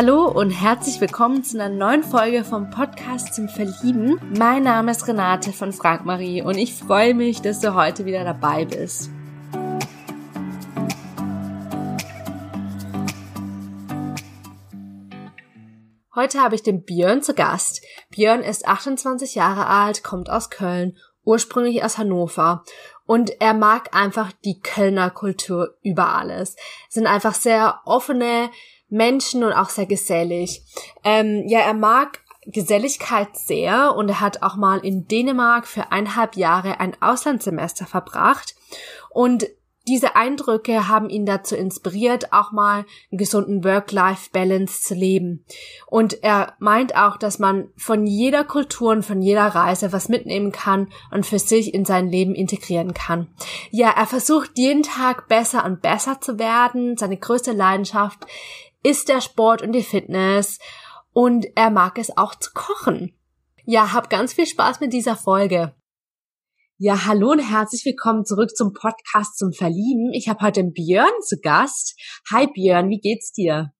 Hallo und herzlich willkommen zu einer neuen Folge vom Podcast zum Verlieben. Mein Name ist Renate von Frank Marie und ich freue mich, dass du heute wieder dabei bist. Heute habe ich den Björn zu Gast. Björn ist 28 Jahre alt, kommt aus Köln, ursprünglich aus Hannover und er mag einfach die Kölner Kultur über alles. Es sind einfach sehr offene Menschen und auch sehr gesellig. Ähm, ja, er mag Geselligkeit sehr und er hat auch mal in Dänemark für eineinhalb Jahre ein Auslandssemester verbracht und diese Eindrücke haben ihn dazu inspiriert, auch mal einen gesunden Work-Life-Balance zu leben. Und er meint auch, dass man von jeder Kultur und von jeder Reise was mitnehmen kann und für sich in sein Leben integrieren kann. Ja, er versucht jeden Tag besser und besser zu werden. Seine größte Leidenschaft ist der Sport und die Fitness und er mag es auch zu kochen. Ja, hab ganz viel Spaß mit dieser Folge. Ja, hallo und herzlich willkommen zurück zum Podcast zum Verlieben. Ich habe heute Björn zu Gast. Hi Björn, wie geht's dir?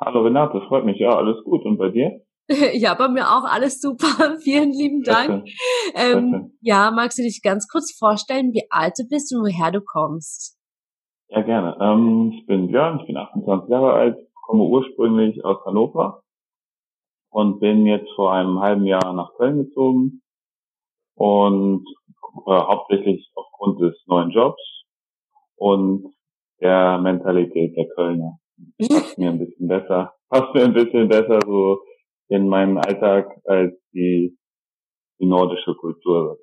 Hallo Renate, freut mich. Ja, alles gut. Und bei dir? ja, bei mir auch alles super. Vielen lieben Dank. Ähm, ja, magst du dich ganz kurz vorstellen, wie alt du bist und woher du kommst? Ja, gerne. Ähm, ich bin Björn, ich bin 28 Jahre alt, komme ursprünglich aus Hannover und bin jetzt vor einem halben Jahr nach Köln gezogen und äh, hauptsächlich aufgrund des neuen Jobs und der Mentalität der Kölner. Passt mir ein bisschen besser, passt mir ein bisschen besser so in meinen Alltag als die, die nordische Kultur.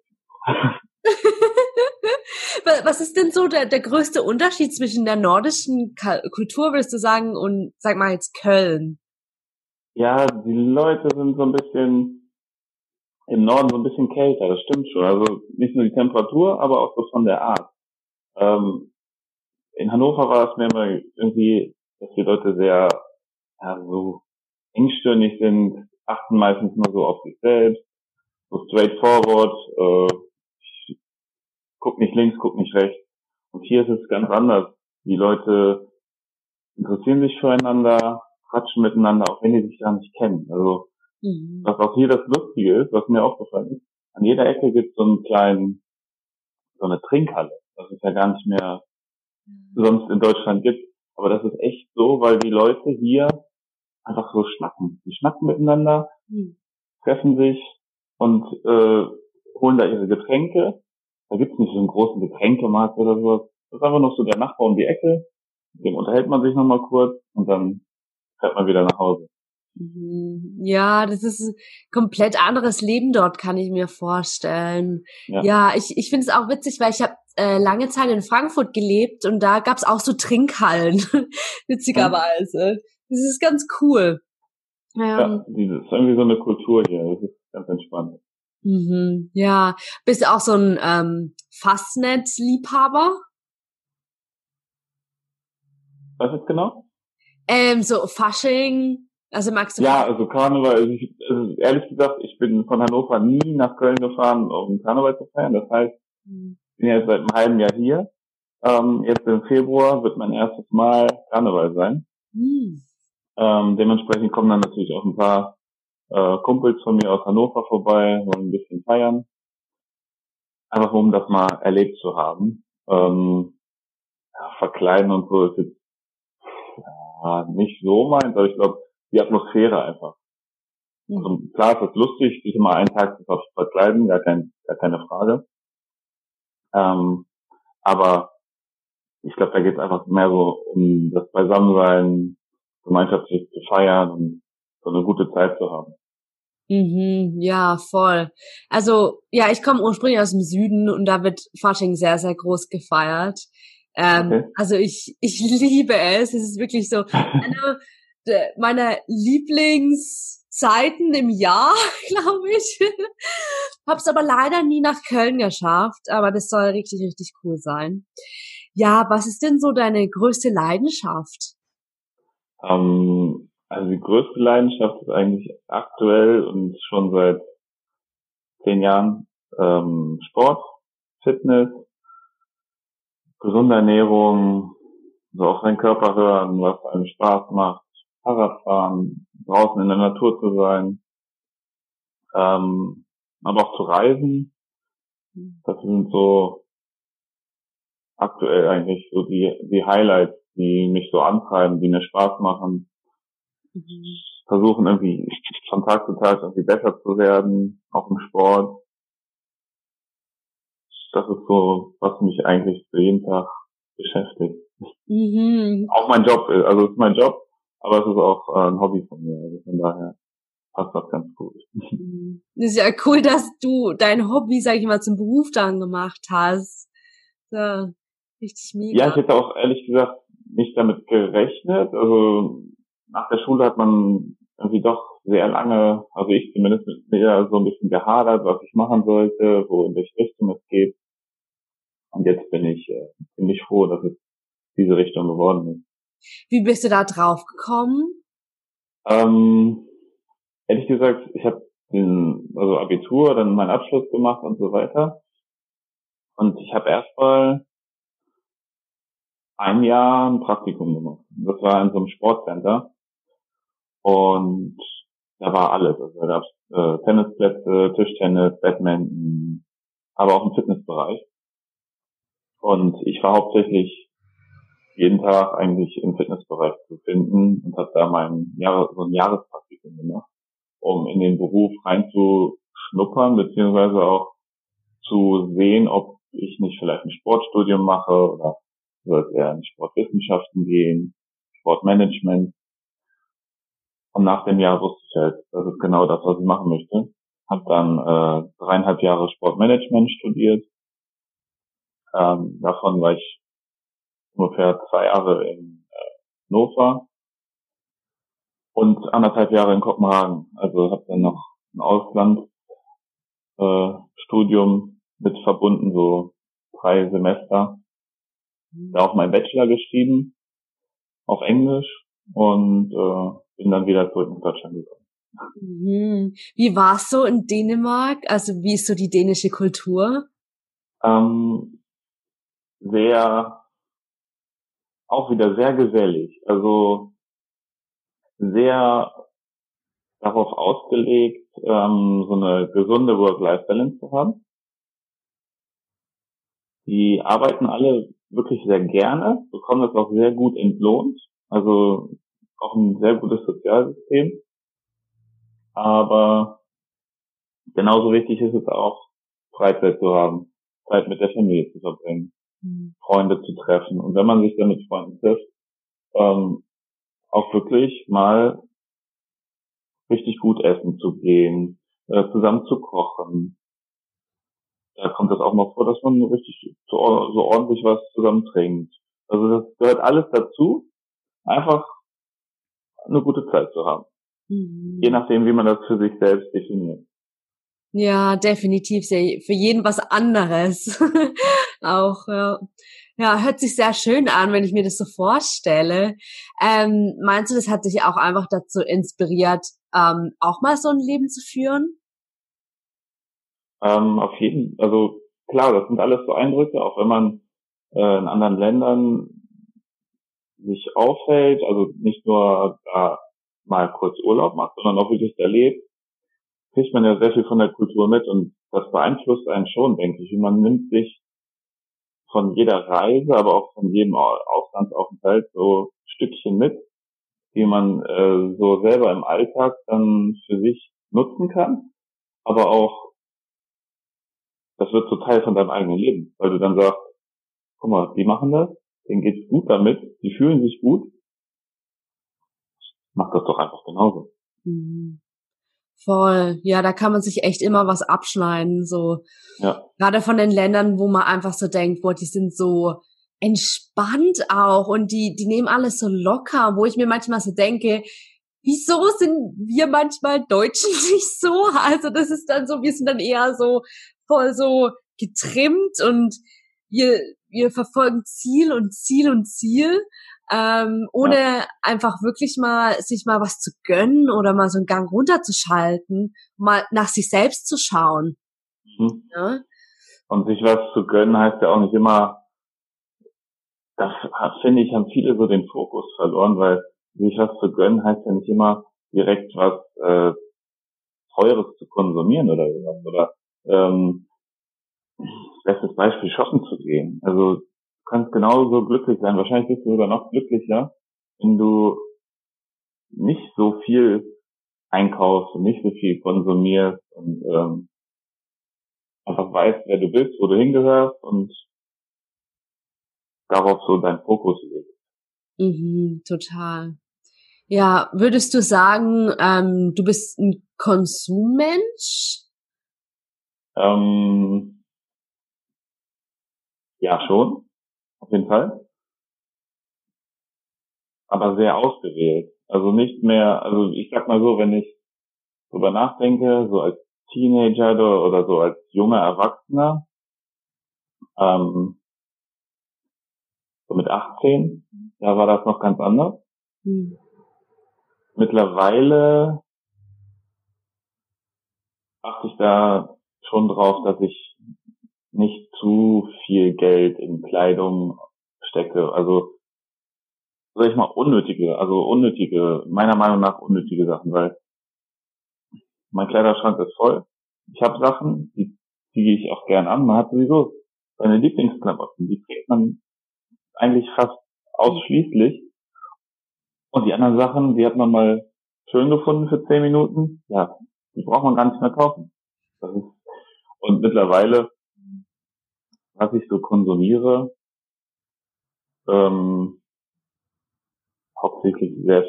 Was ist denn so der, der größte Unterschied zwischen der nordischen Kultur, würdest du sagen, und sag mal jetzt Köln? Ja, die Leute sind so ein bisschen im Norden so ein bisschen kälter, das stimmt schon. Also nicht nur die Temperatur, aber auch so von der Art. Ähm, in Hannover war es mir immer irgendwie, dass die Leute sehr ja, so engstirnig sind, achten meistens nur so auf sich selbst, so straightforward, äh, guck nicht links, guck nicht rechts. Und hier ist es ganz anders. Die Leute interessieren sich füreinander, quatschen miteinander, auch wenn die sich gar nicht kennen. Also Mhm. Was auch hier das Lustige ist, was mir aufgefallen ist, an jeder Ecke gibt es so einen kleinen, so eine Trinkhalle. Das ist ja gar nicht mehr mhm. sonst in Deutschland gibt. Aber das ist echt so, weil die Leute hier einfach so schnacken. Die schnacken miteinander, mhm. treffen sich und äh, holen da ihre Getränke. Da gibt's nicht so einen großen Getränkemarkt oder sowas. Das ist einfach noch so der Nachbar um die Ecke. Mit dem unterhält man sich nochmal kurz und dann fährt man wieder nach Hause. Mhm. Ja, das ist ein komplett anderes Leben dort, kann ich mir vorstellen. Ja, ja ich, ich finde es auch witzig, weil ich habe äh, lange Zeit in Frankfurt gelebt und da gab's auch so Trinkhallen, witzigerweise. Das ist ganz cool. Ähm, ja, das ist irgendwie so eine Kultur hier, das ist ganz entspannt. Mhm, ja, bist du auch so ein ähm, Fastnet-Liebhaber? Was ist genau? Ähm, so Fasching, also magst du? Ja, also Karneval, also ich, also ehrlich gesagt, ich bin von Hannover nie nach Köln gefahren, um Karneval zu feiern. Das heißt, mhm. ich bin jetzt seit einem halben Jahr hier. Ähm, jetzt im Februar wird mein erstes Mal Karneval sein. Mhm. Ähm, dementsprechend kommen dann natürlich auch ein paar äh, Kumpels von mir aus Hannover vorbei, wollen ein bisschen feiern. Einfach um das mal erlebt zu haben. Ähm, ja, verkleiden und so ist jetzt ja, nicht so meins, aber ich glaube, die Atmosphäre einfach. Mhm. Also klar ist das lustig, sich immer einen Tag zu verkleiden, gar, kein, gar keine Frage. Ähm, aber ich glaube, da geht es einfach mehr so um das Beisammensein, gemeinschaftlich zu feiern und so eine gute Zeit zu haben. Mhm, ja, voll. Also, ja, ich komme ursprünglich aus dem Süden und da wird Fasching sehr, sehr groß gefeiert. Ähm, okay. Also ich, ich liebe es. Es ist wirklich so eine meiner Lieblingszeiten im Jahr, glaube ich. Hab's aber leider nie nach Köln geschafft, aber das soll richtig, richtig cool sein. Ja, was ist denn so deine größte Leidenschaft? Ähm, also die größte Leidenschaft ist eigentlich aktuell und schon seit zehn Jahren ähm, Sport, Fitness, gesunde Ernährung, so auf seinen Körper hören, was einem Spaß macht, Fahrradfahren, draußen in der Natur zu sein, ähm, aber auch zu reisen. Das sind so aktuell eigentlich so die, die Highlights, die mich so antreiben, die mir Spaß machen. Versuchen irgendwie von Tag zu Tag irgendwie besser zu werden, auch im Sport. Das ist so, was mich eigentlich für jeden Tag beschäftigt. Mhm. Auch mein Job, also es ist mein Job, aber es ist auch äh, ein Hobby von mir. Also von daher passt das ganz gut. Mhm. Ist ja cool, dass du dein Hobby, sag ich mal, zum Beruf dann gemacht hast. Ja, richtig mega. Ja, ich hätte auch ehrlich gesagt nicht damit gerechnet. Also nach der Schule hat man irgendwie doch sehr lange, also ich zumindest mit mir so ein bisschen gehadert, was ich machen sollte, wo in welche Richtung es geht. Und jetzt bin ich äh, ziemlich froh, dass es diese Richtung geworden ist. Wie bist du da drauf gekommen? Ähm, ehrlich gesagt, ich habe den, also Abitur, dann meinen Abschluss gemacht und so weiter. Und ich habe erstmal ein Jahr ein Praktikum gemacht. Das war in so einem Sportcenter. Und da war alles. Also da gab äh, Tennisplätze, Tischtennis, Badminton, aber auch im Fitnessbereich. Und ich war hauptsächlich jeden Tag eigentlich im Fitnessbereich zu finden und habe da mein Jahr, so ein Jahrespraktikum gemacht, um in den Beruf reinzuschnuppern, beziehungsweise auch zu sehen, ob ich nicht vielleicht ein Sportstudium mache oder soll es eher in Sportwissenschaften gehen, Sportmanagement. Und nach dem Jahr wusste ich halt, das ist genau das, was ich machen möchte. Hab dann äh, dreieinhalb Jahre Sportmanagement studiert ähm, davon war ich ungefähr zwei Jahre in äh, Hannover und anderthalb Jahre in Kopenhagen. Also habe dann noch ein Auslandsstudium äh, mit verbunden, so drei Semester. Da auch mein Bachelor geschrieben, auf Englisch und äh, bin dann wieder zurück nach Deutschland gekommen. Mhm. Wie war es so in Dänemark? Also wie ist so die dänische Kultur? Ähm, sehr, auch wieder sehr gesellig. Also sehr darauf ausgelegt, ähm, so eine gesunde Work-Life-Balance zu haben. Die arbeiten alle wirklich sehr gerne, bekommen das auch sehr gut entlohnt. Also auch ein sehr gutes Sozialsystem. Aber genauso wichtig ist es auch, Freizeit zu haben, Zeit mit der Familie zu verbringen. Mhm. Freunde zu treffen. Und wenn man sich dann mit Freunden trifft, ähm, auch wirklich mal richtig gut essen zu gehen, äh, zusammen zu kochen. Da kommt das auch mal vor, dass man richtig so, so ordentlich was zusammen trinkt. Also das gehört alles dazu, einfach eine gute Zeit zu haben. Mhm. Je nachdem, wie man das für sich selbst definiert. Ja, definitiv sehr, für jeden was anderes. auch, ja. ja, hört sich sehr schön an, wenn ich mir das so vorstelle. Ähm, meinst du, das hat dich auch einfach dazu inspiriert, ähm, auch mal so ein Leben zu führen? Ähm, auf jeden, also klar, das sind alles so Eindrücke, auch wenn man äh, in anderen Ländern sich aufhält, also nicht nur da mal kurz Urlaub macht, sondern auch wirklich erlebt, kriegt man ja sehr viel von der Kultur mit und das beeinflusst einen schon, denke ich. Und man nimmt sich von jeder Reise, aber auch von jedem Auslandsaufenthalt so Stückchen mit, die man äh, so selber im Alltag dann für sich nutzen kann, aber auch das wird so Teil von deinem eigenen Leben, weil du dann sagst, guck mal, die machen das, denen geht's gut damit, die fühlen sich gut, mach das doch einfach genauso. Mhm. Voll. Ja, da kann man sich echt immer was abschneiden, so. Ja. Gerade von den Ländern, wo man einfach so denkt, boah, die sind so entspannt auch und die, die nehmen alles so locker, wo ich mir manchmal so denke, wieso sind wir manchmal Deutschen nicht so? Also das ist dann so, wir sind dann eher so voll so getrimmt und wir, wir verfolgen Ziel und Ziel und Ziel ähm, ohne ja. einfach wirklich mal sich mal was zu gönnen oder mal so einen Gang runterzuschalten, mal nach sich selbst zu schauen. Mhm. Ja? Und sich was zu gönnen heißt ja auch nicht immer, das finde ich, haben viele so den Fokus verloren, weil sich was zu gönnen heißt ja nicht immer direkt was äh, Teures zu konsumieren oder sowas. Oder ähm, bestes Beispiel shoppen zu gehen. Also du kannst genauso glücklich sein. Wahrscheinlich bist du sogar noch glücklicher, wenn du nicht so viel einkaufst und nicht so viel konsumierst und ähm, einfach weißt, wer du bist, wo du hingehörst und darauf so dein Fokus legst. Mhm, total. Ja, würdest du sagen, ähm, du bist ein Konsummensch? Ähm, ja, schon. Auf jeden Fall. Aber sehr ausgewählt. Also nicht mehr, also ich sag mal so, wenn ich drüber nachdenke, so als Teenager oder so als junger Erwachsener, ähm, so mit 18, da war das noch ganz anders. Hm. Mittlerweile achte ich da schon drauf, dass ich nicht zu viel Geld in Kleidung stecke. Also sag ich mal unnötige, also unnötige, meiner Meinung nach unnötige Sachen, weil mein Kleiderschrank ist voll. Ich habe Sachen, die ziehe ich auch gern an. Man hat sowieso seine Lieblingsklamotten, die trägt man eigentlich fast ausschließlich. Und die anderen Sachen, die hat man mal schön gefunden für zehn Minuten. Ja, die braucht man gar nicht mehr kaufen. Ist, und mittlerweile, was ich so konsumiere, ähm, hauptsächlich sehr,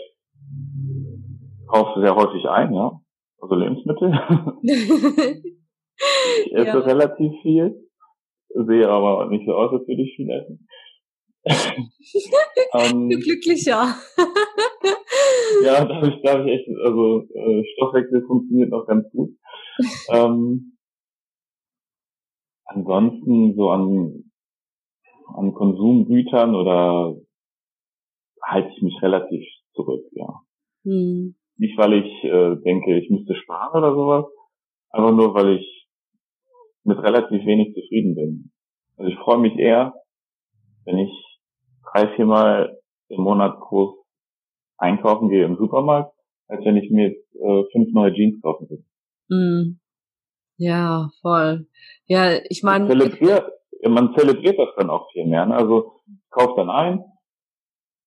kaufe sehr häufig ein, ja. Also Lebensmittel. ich esse ja. relativ viel, sehe aber nicht so aus, als würde ich viel essen ähm, glücklicher. ja, da habe ich, da hab ich echt, also äh, Stoffwechsel funktioniert noch ganz gut. ähm, ansonsten so an, an Konsumgütern oder halte ich mich relativ zurück, ja. Hm. Nicht, weil ich äh, denke, ich müsste sparen oder sowas, einfach nur, weil ich mit relativ wenig zufrieden bin. Also ich freue mich eher, wenn ich drei, viermal im Monat groß einkaufen gehe im Supermarkt, als wenn ich mir jetzt äh, fünf neue Jeans kaufen würde. Mm. Ja, voll. Ja, ich meine. Zelebriert, man zelebriert das dann auch viel mehr. Ne? Also ich kaufe dann ein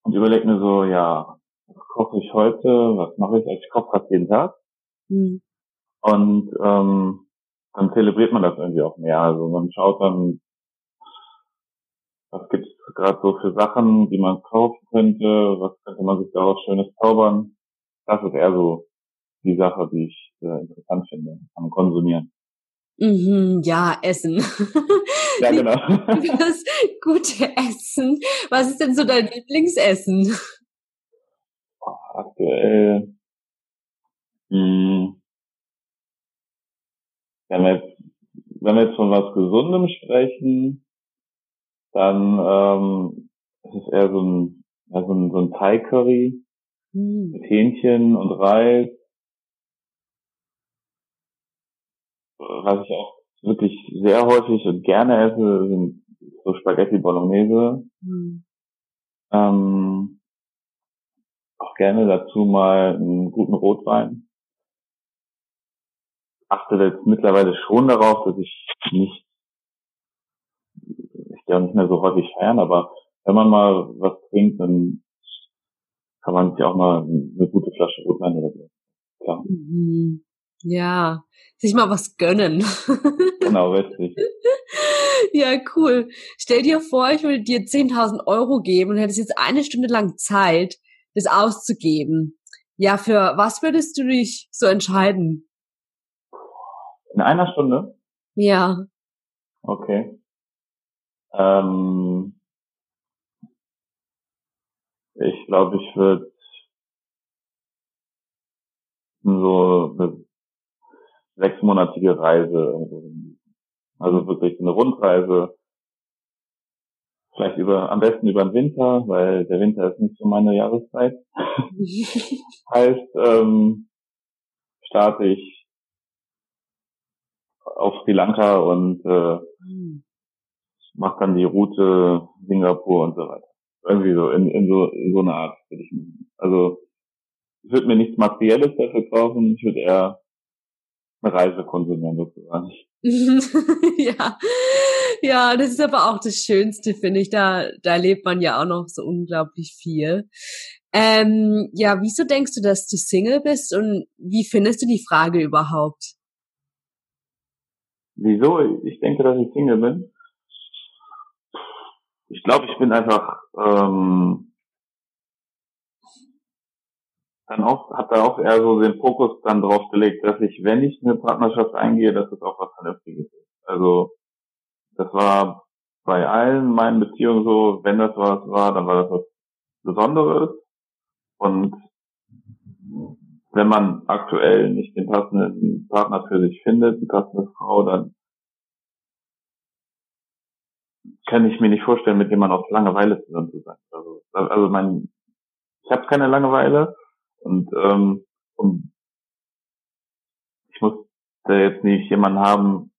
und überlege mir so, ja, was koche ich heute, was mache ich? Also ich koche fast jeden Tag. Mm. Und ähm, dann zelebriert man das irgendwie auch mehr. Also man schaut dann, was gibt's gerade so für Sachen, die man kaufen könnte? Was könnte man sich daraus Schönes zaubern? Das ist eher so die Sache, die ich äh, interessant finde am Konsumieren. Mhm, ja, Essen. Ja, genau. Das gute Essen. Was ist denn so dein Lieblingsessen? Aktuell. Mh, hm, wenn wir jetzt, wenn wir jetzt von was Gesundem sprechen, dann ähm, es ist eher so ein, ja, so ein, so ein Thai-Curry mm. mit Hähnchen und Reis. Was ich auch wirklich sehr häufig und gerne esse, sind so Spaghetti Bolognese. Mm. Ähm, auch gerne dazu mal einen guten Rotwein. Achte jetzt mittlerweile schon darauf, dass ich nicht ja nicht mehr so häufig feiern, aber wenn man mal was trinkt, dann kann man sich auch mal eine gute Flasche Rotwein oder so. Klar. Mhm. Ja, sich mal was gönnen. genau, richtig. Ja, cool. Stell dir vor, ich würde dir 10.000 Euro geben und hättest jetzt eine Stunde lang Zeit, das auszugeben. Ja, für was würdest du dich so entscheiden? In einer Stunde? Ja. Okay. Ähm, ich glaube, ich würde so eine sechsmonatige Reise, also wirklich eine Rundreise, vielleicht über, am besten über den Winter, weil der Winter ist nicht so meine Jahreszeit. heißt, ähm, starte ich auf Sri Lanka und äh, mhm mache dann die Route Singapur und so weiter. Irgendwie so, in, in so, in so eine Art würde ich machen. Also ich würde mir nichts Materielles dafür kaufen, ich würde eher eine Reise konsumieren sozusagen. ja. ja, das ist aber auch das Schönste, finde ich. Da, da lebt man ja auch noch so unglaublich viel. Ähm, ja, wieso denkst du, dass du Single bist und wie findest du die Frage überhaupt? Wieso ich denke, dass ich Single bin? Ich glaube, ich bin einfach ähm, dann auch, habe da auch eher so den Fokus dann drauf gelegt, dass ich, wenn ich eine Partnerschaft eingehe, dass es auch was Vernünftiges ist. Also das war bei allen meinen Beziehungen so, wenn das was war, dann war das was Besonderes. Und wenn man aktuell nicht den passenden Partner für sich findet, die passende Frau, dann kann ich mir nicht vorstellen, mit jemandem auf Langeweile zusammen zu sein. Also, also mein, ich habe keine Langeweile und, ähm, und ich muss da jetzt nicht jemanden haben,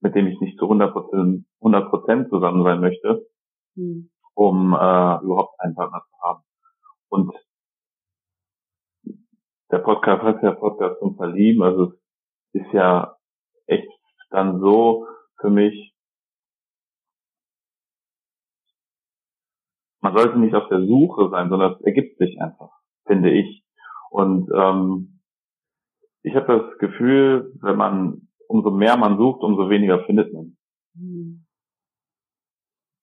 mit dem ich nicht zu 100 Prozent 100 zusammen sein möchte, mhm. um äh, überhaupt einen Partner zu haben. Und der Podcast heißt ja Podcast zum Verlieben, also es ist ja echt dann so für mich, man sollte nicht auf der Suche sein, sondern es ergibt sich einfach, finde ich. Und ähm, ich habe das Gefühl, wenn man umso mehr man sucht, umso weniger findet man. Hm.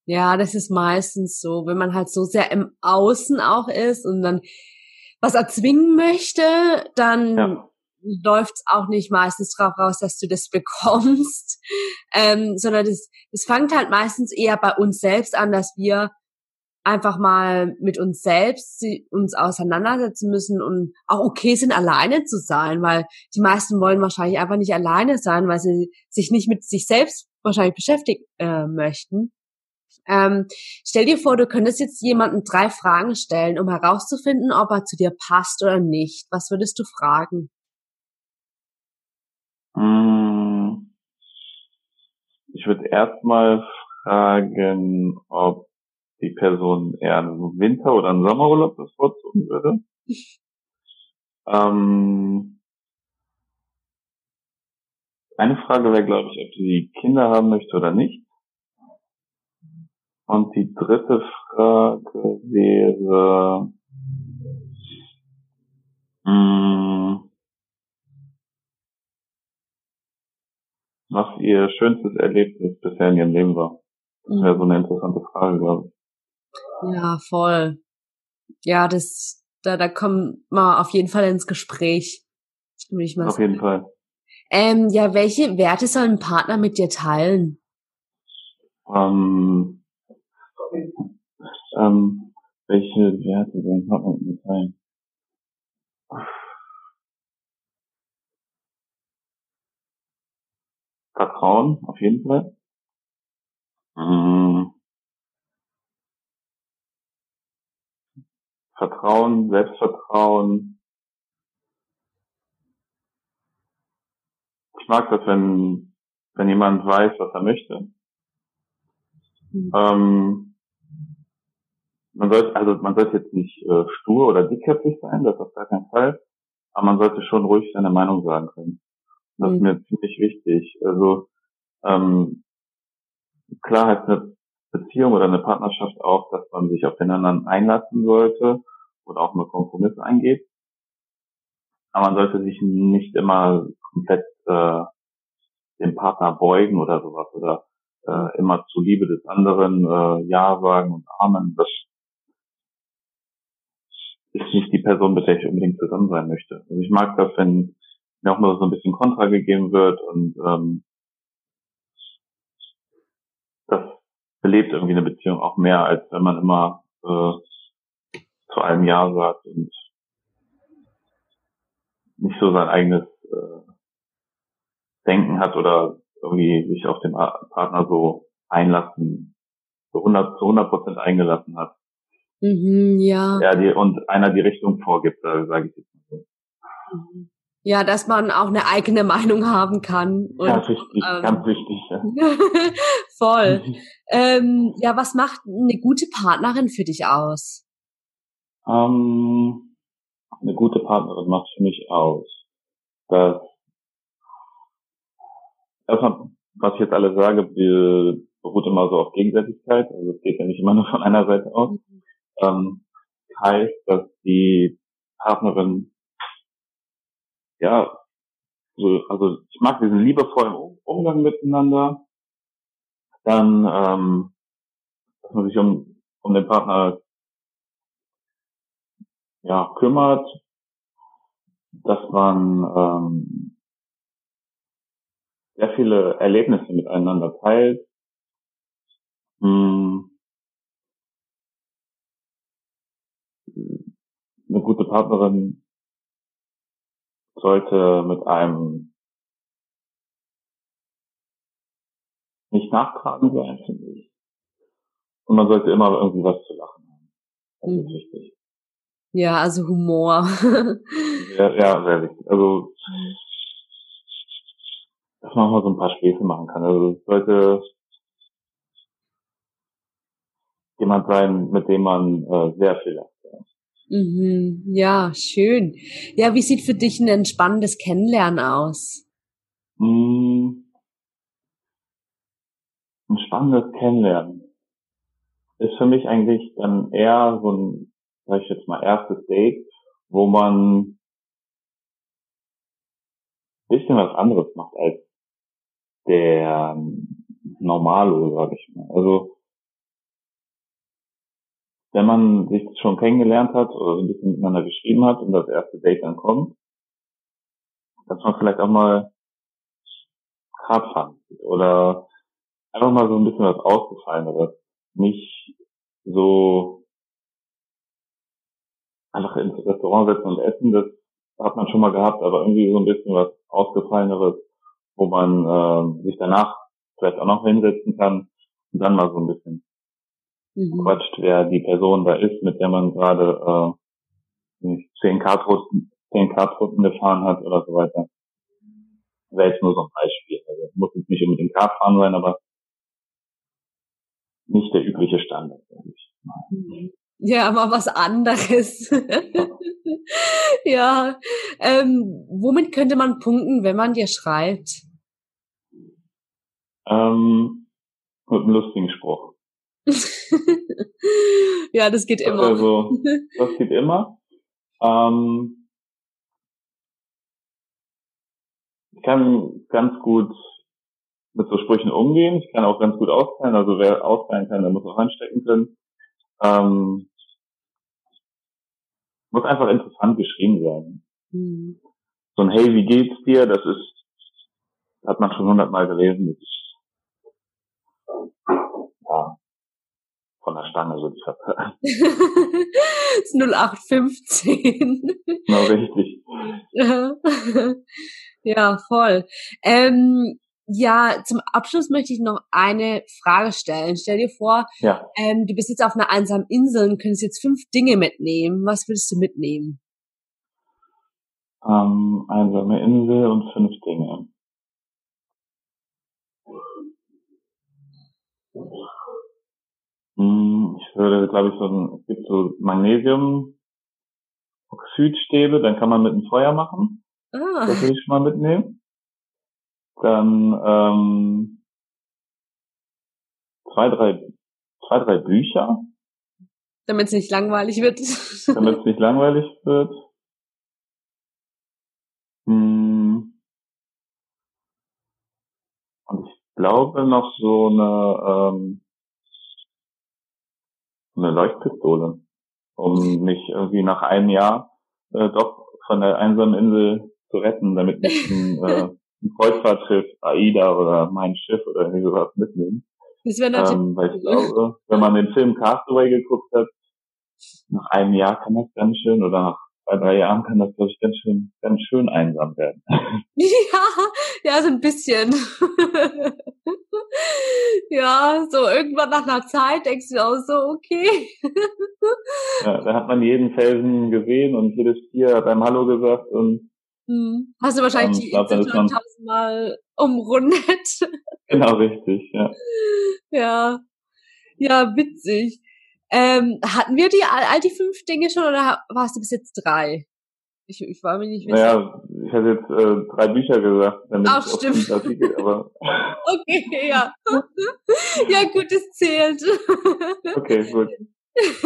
Ja, das ist meistens so, wenn man halt so sehr im Außen auch ist und dann was erzwingen möchte, dann ja. läuft's auch nicht meistens drauf raus, dass du das bekommst, ähm, sondern das, das fängt halt meistens eher bei uns selbst an, dass wir einfach mal mit uns selbst uns auseinandersetzen müssen und auch okay sind, alleine zu sein, weil die meisten wollen wahrscheinlich einfach nicht alleine sein, weil sie sich nicht mit sich selbst wahrscheinlich beschäftigen äh, möchten. Ähm, stell dir vor, du könntest jetzt jemanden drei Fragen stellen, um herauszufinden, ob er zu dir passt oder nicht. Was würdest du fragen? Hm. Ich würde erstmal fragen, ob die Person eher einen Winter- oder einen Sommerurlaub bevorzugen würde. ähm, eine Frage wäre, glaube ich, ob sie Kinder haben möchte oder nicht. Und die dritte Frage wäre, mh, hm, was ihr schönstes Erlebnis bisher in ihrem Leben war. Das wäre so eine interessante Frage, glaube ich. Ja, voll. Ja, das, da, da kommen wir auf jeden Fall ins Gespräch. Würde ich mal auf sagen. jeden Fall. Ähm, ja, welche Werte soll ein Partner mit dir teilen? Ähm, ähm, welche Werte soll ein Partner mit mir teilen? Vertrauen, auf jeden Fall. Mhm. Vertrauen, Selbstvertrauen. Ich mag das, wenn, wenn jemand weiß, was er möchte. Mhm. Ähm, man sollte, also man sollte jetzt nicht äh, stur oder dickköpfig sein, das auf gar keinen Fall. Aber man sollte schon ruhig seine Meinung sagen können. Und das mhm. ist mir ziemlich wichtig. Also ähm, klar heißt eine Beziehung oder eine Partnerschaft auch, dass man sich auf den anderen einlassen sollte oder auch nur Kompromisse eingeht. Aber man sollte sich nicht immer komplett äh, dem Partner beugen oder sowas oder äh, immer zu Liebe des anderen äh, Ja sagen und Amen. Das ist nicht die Person, mit der ich unbedingt zusammen sein möchte. Also ich mag das, wenn mir auch nur so ein bisschen Kontra gegeben wird und ähm, das belebt irgendwie eine Beziehung auch mehr, als wenn man immer äh, zu einem Ja sagt und nicht so sein eigenes äh, Denken hat oder irgendwie sich auf den Partner so einlassen, so 100 zu 100 Prozent eingelassen hat. Mhm, ja. Ja, die, und einer die Richtung vorgibt, da sage ich jetzt mal so. Mhm. Ja, dass man auch eine eigene Meinung haben kann. Und, ja, wichtig, ähm, ganz wichtig. Ja. voll. ähm, ja, was macht eine gute Partnerin für dich aus? Ähm, eine gute Partnerin macht für mich aus, dass erstmal, was ich jetzt alles sage, beruht immer so auf Gegenseitigkeit, also es geht ja nicht immer nur von einer Seite aus. Mhm. Ähm, heißt, dass die Partnerin ja so, also ich mag diesen liebevollen Umgang miteinander, dann ähm, dass man sich um, um den Partner ja, kümmert, dass man ähm, sehr viele Erlebnisse miteinander teilt. Hm. Eine gute Partnerin sollte mit einem nicht nachtragen sein, finde ich. Und man sollte immer irgendwie was zu lachen haben. Das mhm. ist wichtig. Ja, also Humor. ja, ja, sehr wichtig. Also, dass man mal so ein paar Späße machen kann. Also, es sollte jemand sein, mit dem man äh, sehr viel lacht. Ja. Mhm, ja, schön. Ja, wie sieht für dich ein entspannendes Kennenlernen aus? Mm, ein spannendes Kennenlernen ist für mich eigentlich dann eher so ein, sag ich jetzt mal, erstes Date, wo man bisschen was anderes macht als der Normalo, sag ich mal. Also wenn man sich schon kennengelernt hat oder ein bisschen miteinander geschrieben hat und das erste Date dann kommt, dass man vielleicht auch mal Kart fahren oder einfach mal so ein bisschen was Ausgefalleneres nicht so einfach ins Restaurant setzen und essen, das hat man schon mal gehabt, aber irgendwie so ein bisschen was Ausgefalleneres, wo man äh, sich danach vielleicht auch noch hinsetzen kann und dann mal so ein bisschen mhm. quatscht, wer die Person da ist, mit der man gerade äh, zehn Kartrunden, zehn Kartrunden gefahren hat oder so weiter. Wäre jetzt nur so ein Beispiel. Also muss jetzt nicht unbedingt Kart fahren sein, aber nicht der übliche Standard, sage ich mal. Ja, mal was anderes. ja. Ähm, womit könnte man punkten, wenn man dir schreibt? Ähm, mit einem lustigen Spruch. ja, das geht immer. Also, das geht immer. Ähm, ich kann ganz gut mit so Sprüchen umgehen. Ich kann auch ganz gut austeilen. Also wer austeilen kann, der muss auch anstecken können. Ähm, muss einfach interessant geschrieben sein. Mhm. So ein Hey, wie geht's dir? Das ist, hat man schon hundertmal gelesen. Das ist, ja, von der Stange so die ist 0815. Genau, richtig. ja, voll. Ähm, ja, zum Abschluss möchte ich noch eine Frage stellen. Stell dir vor, ja. ähm, du bist jetzt auf einer einsamen Insel und könntest jetzt fünf Dinge mitnehmen. Was würdest du mitnehmen? Ähm, einsame Insel und fünf Dinge. Hm, ich würde, glaube ich, so ein, es gibt so Magnesium-Oxidstäbe, dann kann man mit einem Feuer machen. Ah. Das würde ich schon mal mitnehmen. Dann ähm, zwei, drei, zwei, drei Bücher. Damit es nicht langweilig wird. Damit es nicht langweilig wird. Hm. Und ich glaube noch so eine, ähm, eine Leuchtpistole, um mich irgendwie nach einem Jahr äh, doch von der einsamen Insel zu retten, damit ich ein äh, ein Kreuzfahrtschiff, AIDA oder mein Schiff oder irgendwie sowas mitnehmen. Das wäre natürlich. Ähm, weil ich glaube, wenn man den Film Castaway geguckt hat, nach einem Jahr kann das ganz schön oder nach zwei, drei Jahren kann das, glaube ich, ganz schön, ganz schön einsam werden. Ja, ja, so ein bisschen. ja, so irgendwann nach einer Zeit denkst du auch so, okay. ja, da hat man jeden Felsen gesehen und jedes Tier hat einem Hallo gesagt und hm. Hast du wahrscheinlich die Insel schon tausendmal umrundet. Genau, richtig, ja. Ja. Ja, witzig. Ähm, hatten wir die all, die fünf Dinge schon oder warst du bis jetzt drei? Ich, ich war mir nicht wissen. Naja, ich hätte jetzt äh, drei Bücher gesagt. Damit Ach, stimmt. Artikel, aber okay, ja. ja, gut, es zählt. okay, gut.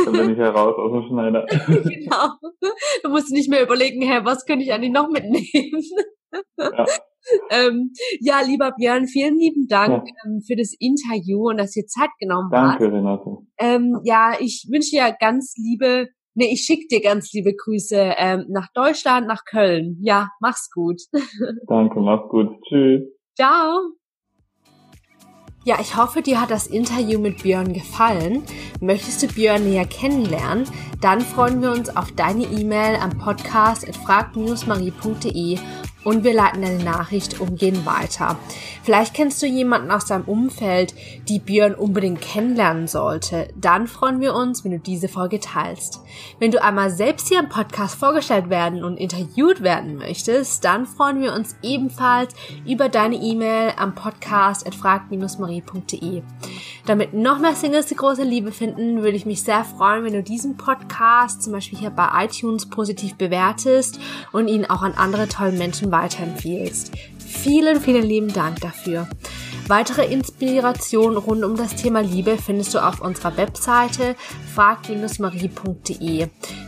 Dann bin ich heraus aus dem Schneider. genau. Du musst nicht mehr überlegen, hä, was könnte ich eigentlich noch mitnehmen? ja. ähm, ja, lieber Björn, vielen lieben Dank ja. ähm, für das Interview und dass ihr Zeit genommen habt. Danke, Renate. Ähm, ja, ich wünsche dir ganz liebe, nee, ich schicke dir ganz liebe Grüße ähm, nach Deutschland, nach Köln. Ja, mach's gut. Danke, mach's gut. Tschüss. Ciao. Ja, ich hoffe, dir hat das Interview mit Björn gefallen. Möchtest du Björn näher kennenlernen? Dann freuen wir uns auf deine E-Mail am Podcast at frag-marie.de und wir leiten deine Nachricht umgehend weiter. Vielleicht kennst du jemanden aus deinem Umfeld, die Björn unbedingt kennenlernen sollte. Dann freuen wir uns, wenn du diese Folge teilst. Wenn du einmal selbst hier im Podcast vorgestellt werden und interviewt werden möchtest, dann freuen wir uns ebenfalls über deine E-Mail am Podcast at frag-marie.de. Damit noch mehr Singles die große Liebe finden, würde ich mich sehr freuen, wenn du diesen Podcast zum Beispiel hier bei iTunes positiv bewertest und ihn auch an andere tolle Menschen weiterempfiehlst. Vielen, vielen lieben Dank dafür. Weitere Inspirationen rund um das Thema Liebe findest du auf unserer Webseite frag-marie.de.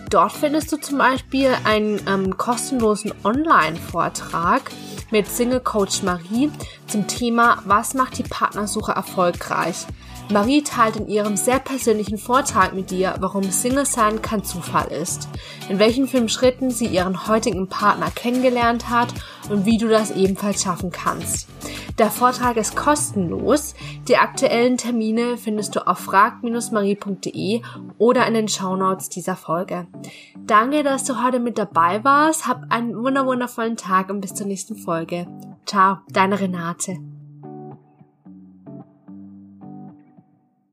Dort findest du zum Beispiel einen ähm, kostenlosen Online-Vortrag mit Single Coach Marie zum Thema Was macht die Partnersuche erfolgreich? Marie teilt in ihrem sehr persönlichen Vortrag mit dir, warum Single sein kein Zufall ist, in welchen fünf Schritten sie ihren heutigen Partner kennengelernt hat und wie du das ebenfalls schaffen kannst. Der Vortrag ist kostenlos. Die aktuellen Termine findest du auf frag-marie.de oder in den Shownotes dieser Folge. Danke, dass du heute mit dabei warst. Hab einen wunderwundervollen Tag und bis zur nächsten Folge. Ciao, deine Renate.